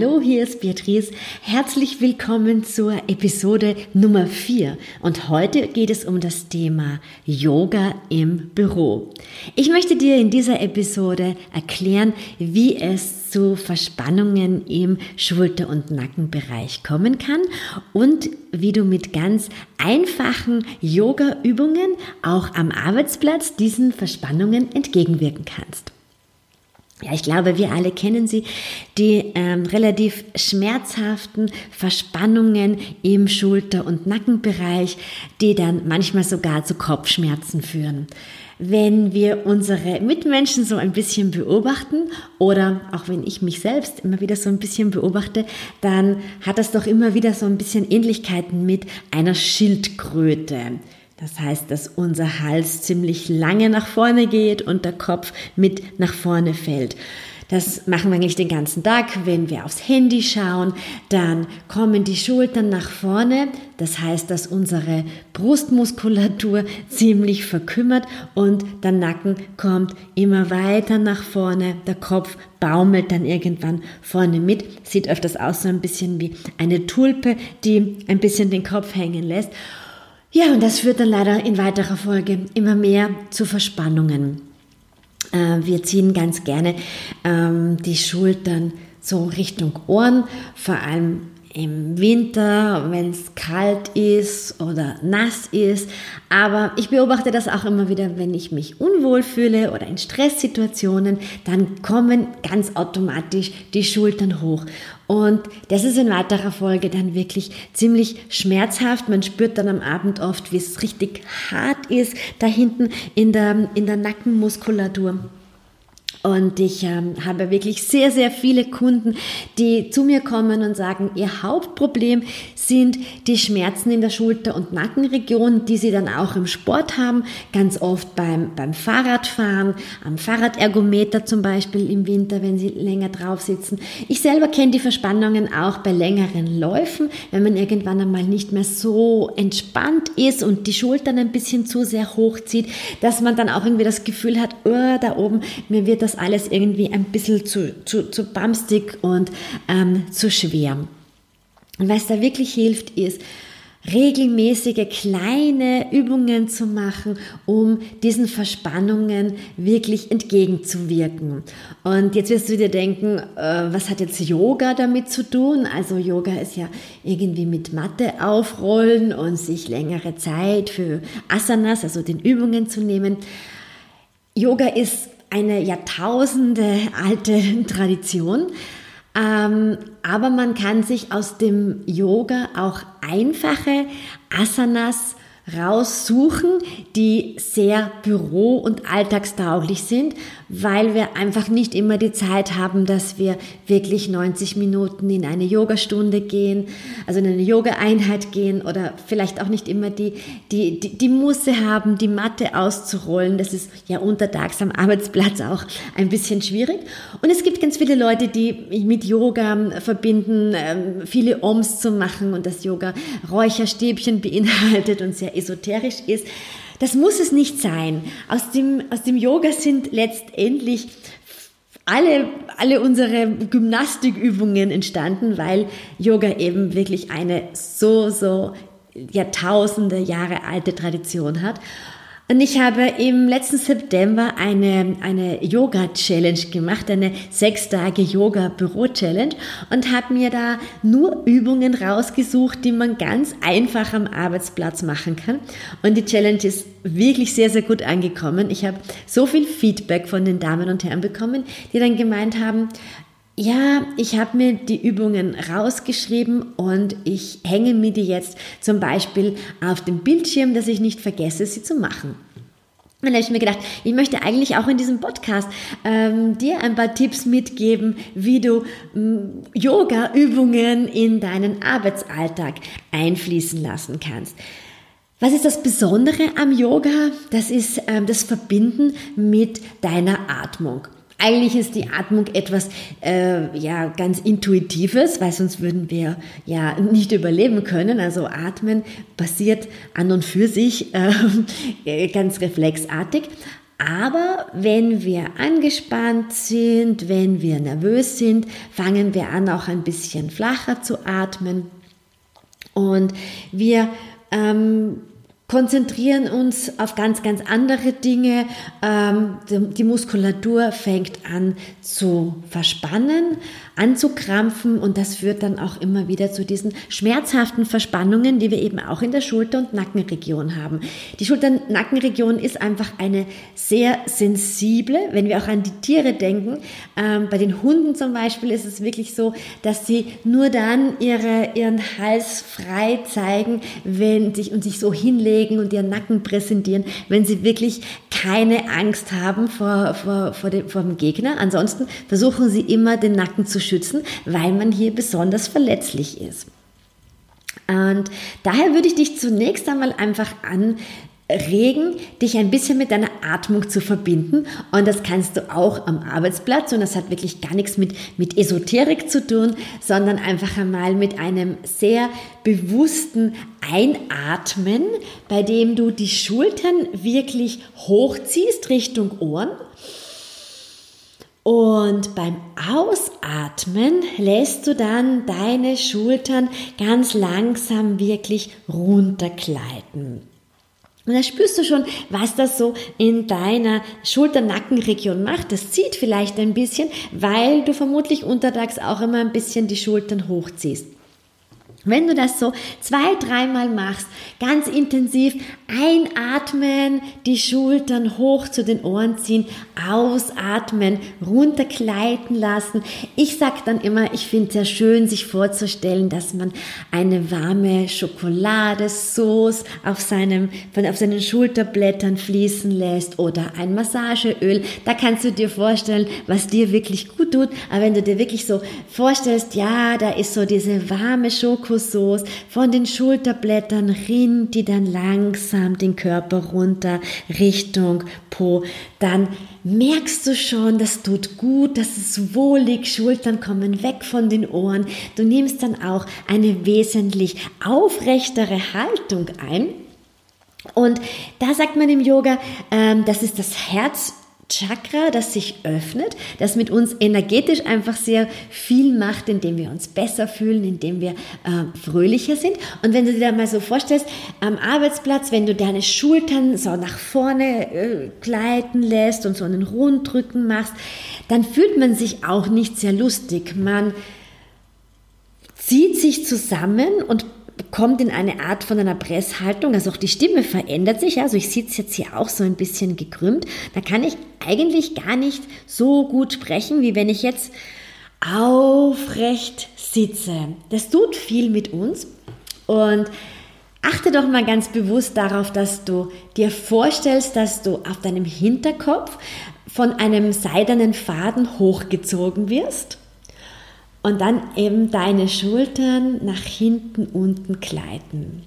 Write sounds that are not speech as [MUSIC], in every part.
Hallo, hier ist Beatrice. Herzlich willkommen zur Episode Nummer 4. Und heute geht es um das Thema Yoga im Büro. Ich möchte dir in dieser Episode erklären, wie es zu Verspannungen im Schulter- und Nackenbereich kommen kann und wie du mit ganz einfachen Yoga-Übungen auch am Arbeitsplatz diesen Verspannungen entgegenwirken kannst. Ja, ich glaube, wir alle kennen sie, die ähm, relativ schmerzhaften Verspannungen im Schulter- und Nackenbereich, die dann manchmal sogar zu Kopfschmerzen führen. Wenn wir unsere Mitmenschen so ein bisschen beobachten oder auch wenn ich mich selbst immer wieder so ein bisschen beobachte, dann hat das doch immer wieder so ein bisschen Ähnlichkeiten mit einer Schildkröte. Das heißt, dass unser Hals ziemlich lange nach vorne geht und der Kopf mit nach vorne fällt. Das machen wir eigentlich den ganzen Tag. Wenn wir aufs Handy schauen, dann kommen die Schultern nach vorne. Das heißt, dass unsere Brustmuskulatur ziemlich verkümmert und der Nacken kommt immer weiter nach vorne. Der Kopf baumelt dann irgendwann vorne mit. Sieht öfters aus so ein bisschen wie eine Tulpe, die ein bisschen den Kopf hängen lässt. Ja, und das führt dann leider in weiterer Folge immer mehr zu Verspannungen. Äh, wir ziehen ganz gerne ähm, die Schultern so Richtung Ohren, vor allem im Winter, wenn es kalt ist oder nass ist. Aber ich beobachte das auch immer wieder, wenn ich mich unwohl fühle oder in Stresssituationen, dann kommen ganz automatisch die Schultern hoch. Und das ist in weiterer Folge dann wirklich ziemlich schmerzhaft. Man spürt dann am Abend oft, wie es richtig hart ist, da hinten in der, in der Nackenmuskulatur. Und ich ähm, habe wirklich sehr, sehr viele Kunden, die zu mir kommen und sagen, ihr Hauptproblem sind die Schmerzen in der Schulter- und Nackenregion, die sie dann auch im Sport haben, ganz oft beim, beim Fahrradfahren, am Fahrradergometer zum Beispiel im Winter, wenn sie länger drauf sitzen. Ich selber kenne die Verspannungen auch bei längeren Läufen, wenn man irgendwann einmal nicht mehr so entspannt ist und die Schultern ein bisschen zu sehr hochzieht, dass man dann auch irgendwie das Gefühl hat, oh, da oben, mir wird das alles irgendwie ein bisschen zu, zu, zu bamstig und ähm, zu schwer. Und was da wirklich hilft, ist, regelmäßige kleine Übungen zu machen, um diesen Verspannungen wirklich entgegenzuwirken. Und jetzt wirst du dir denken, äh, was hat jetzt Yoga damit zu tun? Also Yoga ist ja irgendwie mit Matte aufrollen und sich längere Zeit für Asanas, also den Übungen zu nehmen. Yoga ist eine Jahrtausende alte [LAUGHS] Tradition. Ähm, aber man kann sich aus dem Yoga auch einfache Asanas raussuchen, die sehr büro- und alltagstauglich sind, weil wir einfach nicht immer die Zeit haben, dass wir wirklich 90 Minuten in eine Yogastunde gehen, also in eine Yoga-Einheit gehen oder vielleicht auch nicht immer die, die, die, die Musse haben, die Matte auszurollen. Das ist ja untertags am Arbeitsplatz auch ein bisschen schwierig. Und es gibt ganz viele Leute, die mit Yoga verbinden, ähm, viele Oms zu machen und das Yoga Räucherstäbchen beinhaltet und sehr esoterisch ist. Das muss es nicht sein. Aus dem, aus dem Yoga sind letztendlich alle, alle unsere Gymnastikübungen entstanden, weil Yoga eben wirklich eine so, so Jahrtausende Jahre alte Tradition hat. Und ich habe im letzten September eine, eine Yoga-Challenge gemacht, eine sechs Tage Yoga-Büro-Challenge und habe mir da nur Übungen rausgesucht, die man ganz einfach am Arbeitsplatz machen kann. Und die Challenge ist wirklich sehr, sehr gut angekommen. Ich habe so viel Feedback von den Damen und Herren bekommen, die dann gemeint haben, ja, ich habe mir die Übungen rausgeschrieben und ich hänge mir die jetzt zum Beispiel auf dem Bildschirm, dass ich nicht vergesse, sie zu machen. Dann habe ich mir gedacht, ich möchte eigentlich auch in diesem Podcast ähm, dir ein paar Tipps mitgeben, wie du ähm, Yoga-Übungen in deinen Arbeitsalltag einfließen lassen kannst. Was ist das Besondere am Yoga? Das ist ähm, das Verbinden mit deiner Atmung. Eigentlich ist die Atmung etwas äh, ja ganz intuitives, weil sonst würden wir ja nicht überleben können. Also Atmen passiert an und für sich äh, [LAUGHS] ganz reflexartig. Aber wenn wir angespannt sind, wenn wir nervös sind, fangen wir an, auch ein bisschen flacher zu atmen. Und wir ähm, konzentrieren uns auf ganz, ganz andere Dinge. Ähm, die Muskulatur fängt an zu verspannen, anzukrampfen und das führt dann auch immer wieder zu diesen schmerzhaften Verspannungen, die wir eben auch in der Schulter- und Nackenregion haben. Die Schulter- und Nackenregion ist einfach eine sehr sensible, wenn wir auch an die Tiere denken. Ähm, bei den Hunden zum Beispiel ist es wirklich so, dass sie nur dann ihre, ihren Hals frei zeigen, wenn sich und sich so hinlegen, hinlegen und ihren Nacken präsentieren, wenn sie wirklich keine Angst haben vor, vor, vor, dem, vor dem Gegner. Ansonsten versuchen sie immer den Nacken zu schützen, weil man hier besonders verletzlich ist. Und daher würde ich dich zunächst einmal einfach an, regen, dich ein bisschen mit deiner Atmung zu verbinden. Und das kannst du auch am Arbeitsplatz. Und das hat wirklich gar nichts mit, mit Esoterik zu tun, sondern einfach einmal mit einem sehr bewussten Einatmen, bei dem du die Schultern wirklich hochziehst Richtung Ohren. Und beim Ausatmen lässt du dann deine Schultern ganz langsam wirklich runtergleiten. Und da spürst du schon, was das so in deiner Schulter-Nackenregion macht. Das zieht vielleicht ein bisschen, weil du vermutlich untertags auch immer ein bisschen die Schultern hochziehst. Wenn du das so zwei, dreimal machst, ganz intensiv einatmen, die Schultern hoch zu den Ohren ziehen, ausatmen, runtergleiten lassen. Ich sag dann immer, ich finde es sehr schön, sich vorzustellen, dass man eine warme Schokoladesauce auf seinem, auf seinen Schulterblättern fließen lässt oder ein Massageöl. Da kannst du dir vorstellen, was dir wirklich gut tut. Aber wenn du dir wirklich so vorstellst, ja, da ist so diese warme Schokolade, Kokossoße von den Schulterblättern rinnt die dann langsam den Körper runter Richtung Po. Dann merkst du schon, das tut gut, das ist wohlig, Schultern kommen weg von den Ohren. Du nimmst dann auch eine wesentlich aufrechtere Haltung ein. Und da sagt man im Yoga, ähm, das ist das Herz Chakra, das sich öffnet, das mit uns energetisch einfach sehr viel macht, indem wir uns besser fühlen, indem wir äh, fröhlicher sind. Und wenn du dir mal so vorstellst, am Arbeitsplatz, wenn du deine Schultern so nach vorne äh, gleiten lässt und so einen Rundrücken machst, dann fühlt man sich auch nicht sehr lustig. Man zieht sich zusammen und kommt in eine Art von einer Presshaltung, also auch die Stimme verändert sich, also ich sitze jetzt hier auch so ein bisschen gekrümmt, da kann ich eigentlich gar nicht so gut sprechen, wie wenn ich jetzt aufrecht sitze. Das tut viel mit uns. Und achte doch mal ganz bewusst darauf, dass du dir vorstellst, dass du auf deinem Hinterkopf von einem seidenen Faden hochgezogen wirst und dann eben deine Schultern nach hinten unten gleiten.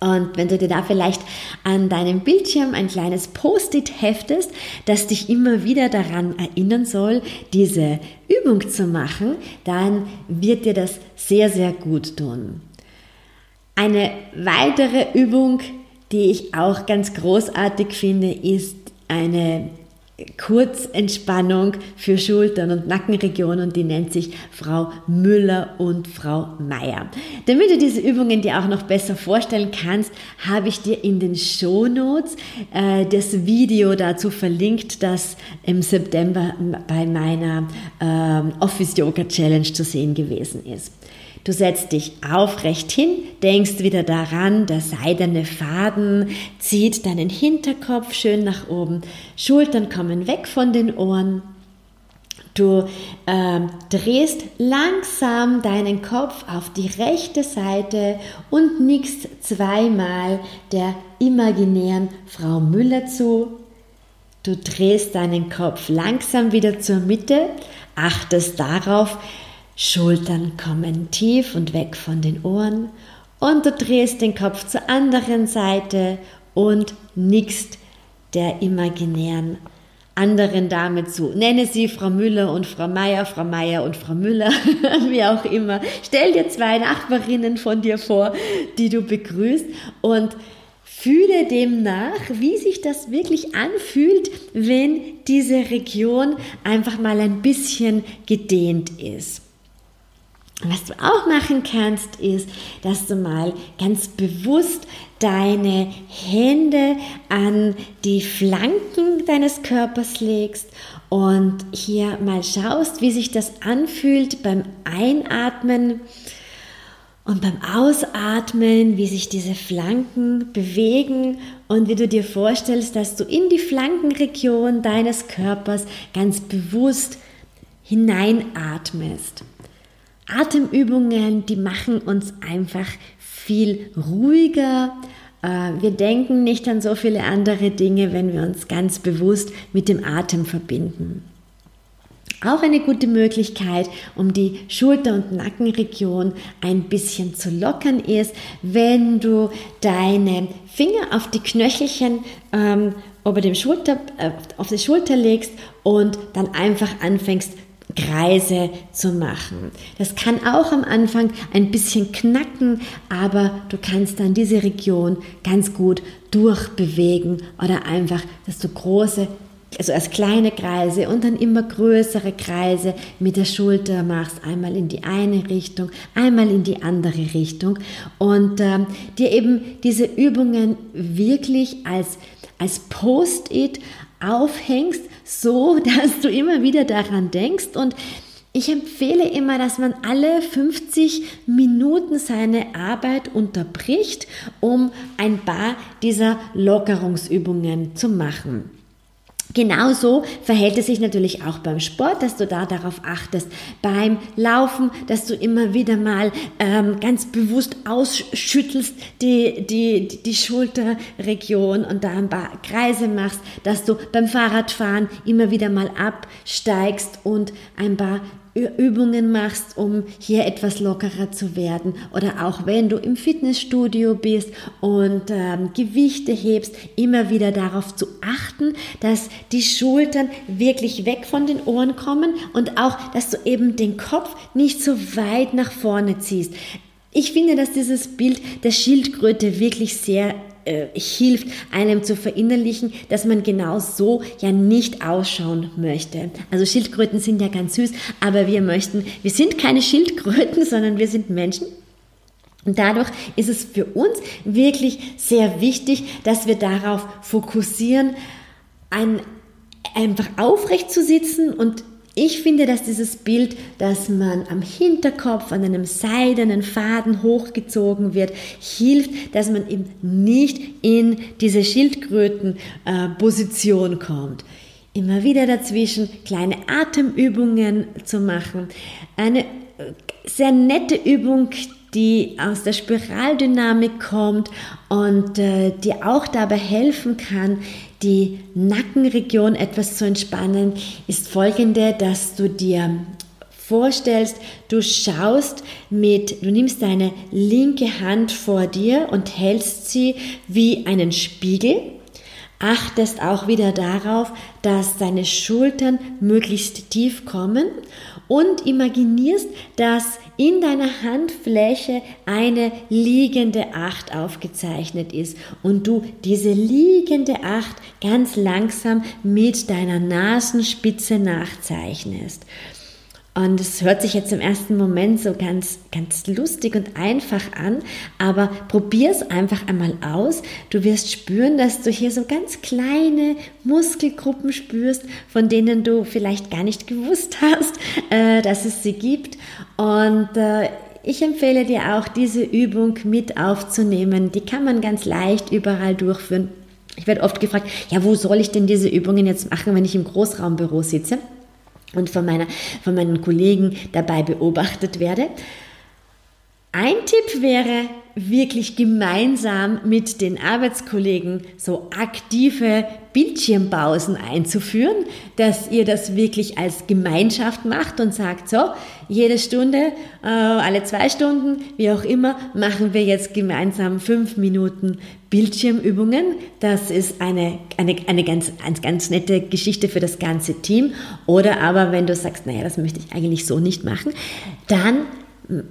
Und wenn du dir da vielleicht an deinem Bildschirm ein kleines Post-it heftest, das dich immer wieder daran erinnern soll, diese Übung zu machen, dann wird dir das sehr, sehr gut tun. Eine weitere Übung, die ich auch ganz großartig finde, ist eine Kurzentspannung für Schultern und Nackenregionen und die nennt sich Frau Müller und Frau Meier. Damit du diese Übungen dir auch noch besser vorstellen kannst, habe ich dir in den Show Notes äh, das Video dazu verlinkt, das im September bei meiner äh, Office Yoga Challenge zu sehen gewesen ist. Du setzt dich aufrecht hin, denkst wieder daran, der seidene Faden zieht deinen Hinterkopf schön nach oben, Schultern kommen weg von den Ohren. Du äh, drehst langsam deinen Kopf auf die rechte Seite und nickst zweimal der imaginären Frau Müller zu. Du drehst deinen Kopf langsam wieder zur Mitte, achtest darauf, Schultern kommen tief und weg von den Ohren und du drehst den Kopf zur anderen Seite und nickst der imaginären anderen Dame zu. Nenne sie Frau Müller und Frau Meier, Frau Meier und Frau Müller, [LAUGHS] wie auch immer. Stell dir zwei Nachbarinnen von dir vor, die du begrüßt und fühle dem nach, wie sich das wirklich anfühlt, wenn diese Region einfach mal ein bisschen gedehnt ist. Was du auch machen kannst, ist, dass du mal ganz bewusst deine Hände an die Flanken deines Körpers legst und hier mal schaust, wie sich das anfühlt beim Einatmen und beim Ausatmen, wie sich diese Flanken bewegen und wie du dir vorstellst, dass du in die Flankenregion deines Körpers ganz bewusst hineinatmest. Atemübungen, die machen uns einfach viel ruhiger. Äh, wir denken nicht an so viele andere Dinge, wenn wir uns ganz bewusst mit dem Atem verbinden. Auch eine gute Möglichkeit, um die Schulter- und Nackenregion ein bisschen zu lockern, ist, wenn du deine Finger auf die Knöchelchen ähm, über dem Schulter, äh, auf die Schulter legst und dann einfach anfängst Kreise zu machen. Das kann auch am Anfang ein bisschen knacken, aber du kannst dann diese Region ganz gut durchbewegen oder einfach, dass du große, also erst kleine Kreise und dann immer größere Kreise mit der Schulter machst, einmal in die eine Richtung, einmal in die andere Richtung und äh, dir eben diese Übungen wirklich als, als Post-it aufhängst, so [LAUGHS] dass du immer wieder daran denkst und ich empfehle immer, dass man alle 50 Minuten seine Arbeit unterbricht, um ein paar dieser Lockerungsübungen zu machen. Genauso verhält es sich natürlich auch beim Sport, dass du da darauf achtest. Beim Laufen, dass du immer wieder mal ähm, ganz bewusst ausschüttelst die, die, die Schulterregion und da ein paar Kreise machst, dass du beim Fahrradfahren immer wieder mal absteigst und ein paar Übungen machst, um hier etwas lockerer zu werden oder auch wenn du im Fitnessstudio bist und ähm, Gewichte hebst, immer wieder darauf zu achten, dass die Schultern wirklich weg von den Ohren kommen und auch, dass du eben den Kopf nicht so weit nach vorne ziehst. Ich finde, dass dieses Bild der Schildkröte wirklich sehr äh, hilft, einem zu verinnerlichen, dass man genau so ja nicht ausschauen möchte. Also Schildkröten sind ja ganz süß, aber wir möchten, wir sind keine Schildkröten, [LAUGHS] sondern wir sind Menschen. Und dadurch ist es für uns wirklich sehr wichtig, dass wir darauf fokussieren, ein, einfach aufrecht zu sitzen und ich finde, dass dieses Bild, dass man am Hinterkopf an einem seidenen Faden hochgezogen wird, hilft, dass man eben nicht in diese Schildkrötenposition kommt. Immer wieder dazwischen kleine Atemübungen zu machen. Eine sehr nette Übung, die aus der Spiraldynamik kommt und äh, die auch dabei helfen kann, die Nackenregion etwas zu entspannen, ist folgende, dass du dir vorstellst, du schaust mit, du nimmst deine linke Hand vor dir und hältst sie wie einen Spiegel achtest auch wieder darauf, dass deine Schultern möglichst tief kommen und imaginierst, dass in deiner Handfläche eine liegende Acht aufgezeichnet ist und du diese liegende Acht ganz langsam mit deiner Nasenspitze nachzeichnest. Und es hört sich jetzt im ersten Moment so ganz, ganz lustig und einfach an, aber probier es einfach einmal aus. Du wirst spüren, dass du hier so ganz kleine Muskelgruppen spürst, von denen du vielleicht gar nicht gewusst hast, [LAUGHS] äh, dass es sie gibt. Und äh, ich empfehle dir auch, diese Übung mit aufzunehmen. Die kann man ganz leicht überall durchführen. Ich werde oft gefragt, ja, wo soll ich denn diese Übungen jetzt machen, wenn ich im Großraumbüro sitze? Und von, meiner, von meinen Kollegen dabei beobachtet werde. Ein Tipp wäre, wirklich gemeinsam mit den Arbeitskollegen so aktive Bildschirmpausen einzuführen, dass ihr das wirklich als Gemeinschaft macht und sagt, so, jede Stunde, äh, alle zwei Stunden, wie auch immer, machen wir jetzt gemeinsam fünf Minuten Bildschirmübungen. Das ist eine, eine, eine, ganz, eine ganz nette Geschichte für das ganze Team. Oder aber, wenn du sagst, naja, das möchte ich eigentlich so nicht machen, dann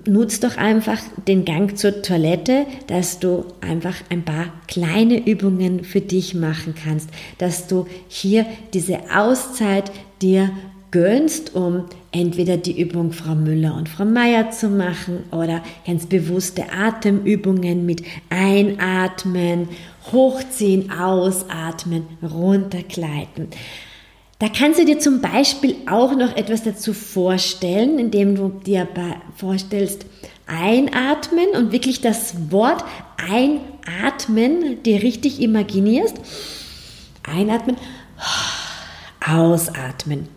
nutz doch einfach den Gang zur Toilette, dass du einfach ein paar kleine Übungen für dich machen kannst, dass du hier diese Auszeit dir gönnst, um entweder die Übung Frau Müller und Frau Meier zu machen oder ganz bewusste Atemübungen mit Einatmen, Hochziehen, Ausatmen, runtergleiten. Da kannst du dir zum Beispiel auch noch etwas dazu vorstellen, indem du dir vorstellst, einatmen und wirklich das Wort einatmen dir richtig imaginierst. Einatmen, ausatmen.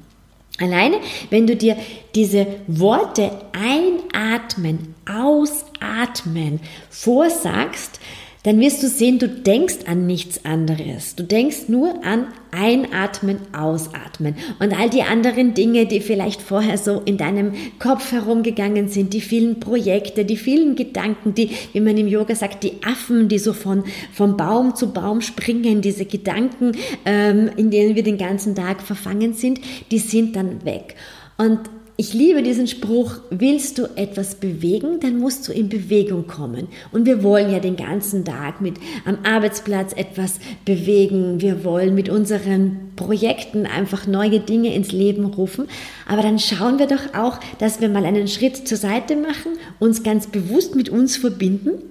Alleine, wenn du dir diese Worte einatmen, ausatmen vorsagst, dann wirst du sehen, du denkst an nichts anderes. Du denkst nur an Einatmen, Ausatmen und all die anderen Dinge, die vielleicht vorher so in deinem Kopf herumgegangen sind, die vielen Projekte, die vielen Gedanken, die, wie man im Yoga sagt, die Affen, die so von, von Baum zu Baum springen, diese Gedanken, ähm, in denen wir den ganzen Tag verfangen sind, die sind dann weg. Und ich liebe diesen Spruch, willst du etwas bewegen, dann musst du in Bewegung kommen. Und wir wollen ja den ganzen Tag mit am Arbeitsplatz etwas bewegen. Wir wollen mit unseren Projekten einfach neue Dinge ins Leben rufen. Aber dann schauen wir doch auch, dass wir mal einen Schritt zur Seite machen, uns ganz bewusst mit uns verbinden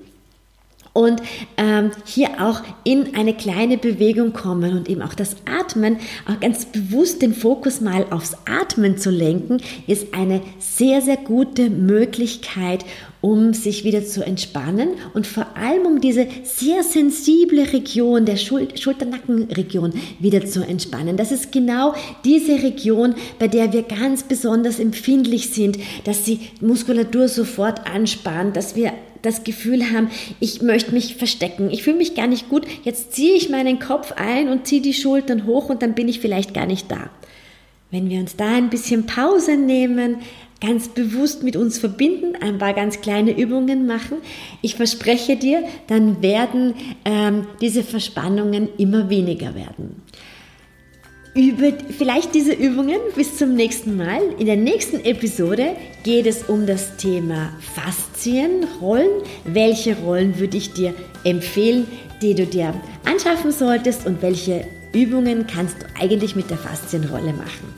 und ähm, hier auch in eine kleine Bewegung kommen und eben auch das Atmen, auch ganz bewusst den Fokus mal aufs Atmen zu lenken, ist eine sehr, sehr gute Möglichkeit, um sich wieder zu entspannen und vor allem um diese sehr sensible Region der Schul Schulternackenregion wieder zu entspannen. Das ist genau diese Region, bei der wir ganz besonders empfindlich sind, dass die Muskulatur sofort anspannt, dass wir das Gefühl haben, ich möchte mich verstecken, ich fühle mich gar nicht gut, jetzt ziehe ich meinen Kopf ein und ziehe die Schultern hoch und dann bin ich vielleicht gar nicht da. Wenn wir uns da ein bisschen Pause nehmen, ganz bewusst mit uns verbinden, ein paar ganz kleine Übungen machen, ich verspreche dir, dann werden ähm, diese Verspannungen immer weniger werden über vielleicht diese Übungen bis zum nächsten Mal. In der nächsten Episode geht es um das Thema Faszienrollen. Welche Rollen würde ich dir empfehlen, die du dir anschaffen solltest und welche Übungen kannst du eigentlich mit der Faszienrolle machen?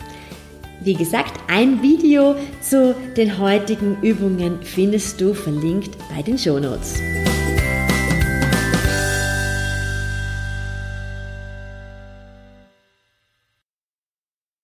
Wie gesagt, ein Video zu den heutigen Übungen findest du verlinkt bei den Shownotes. Notes.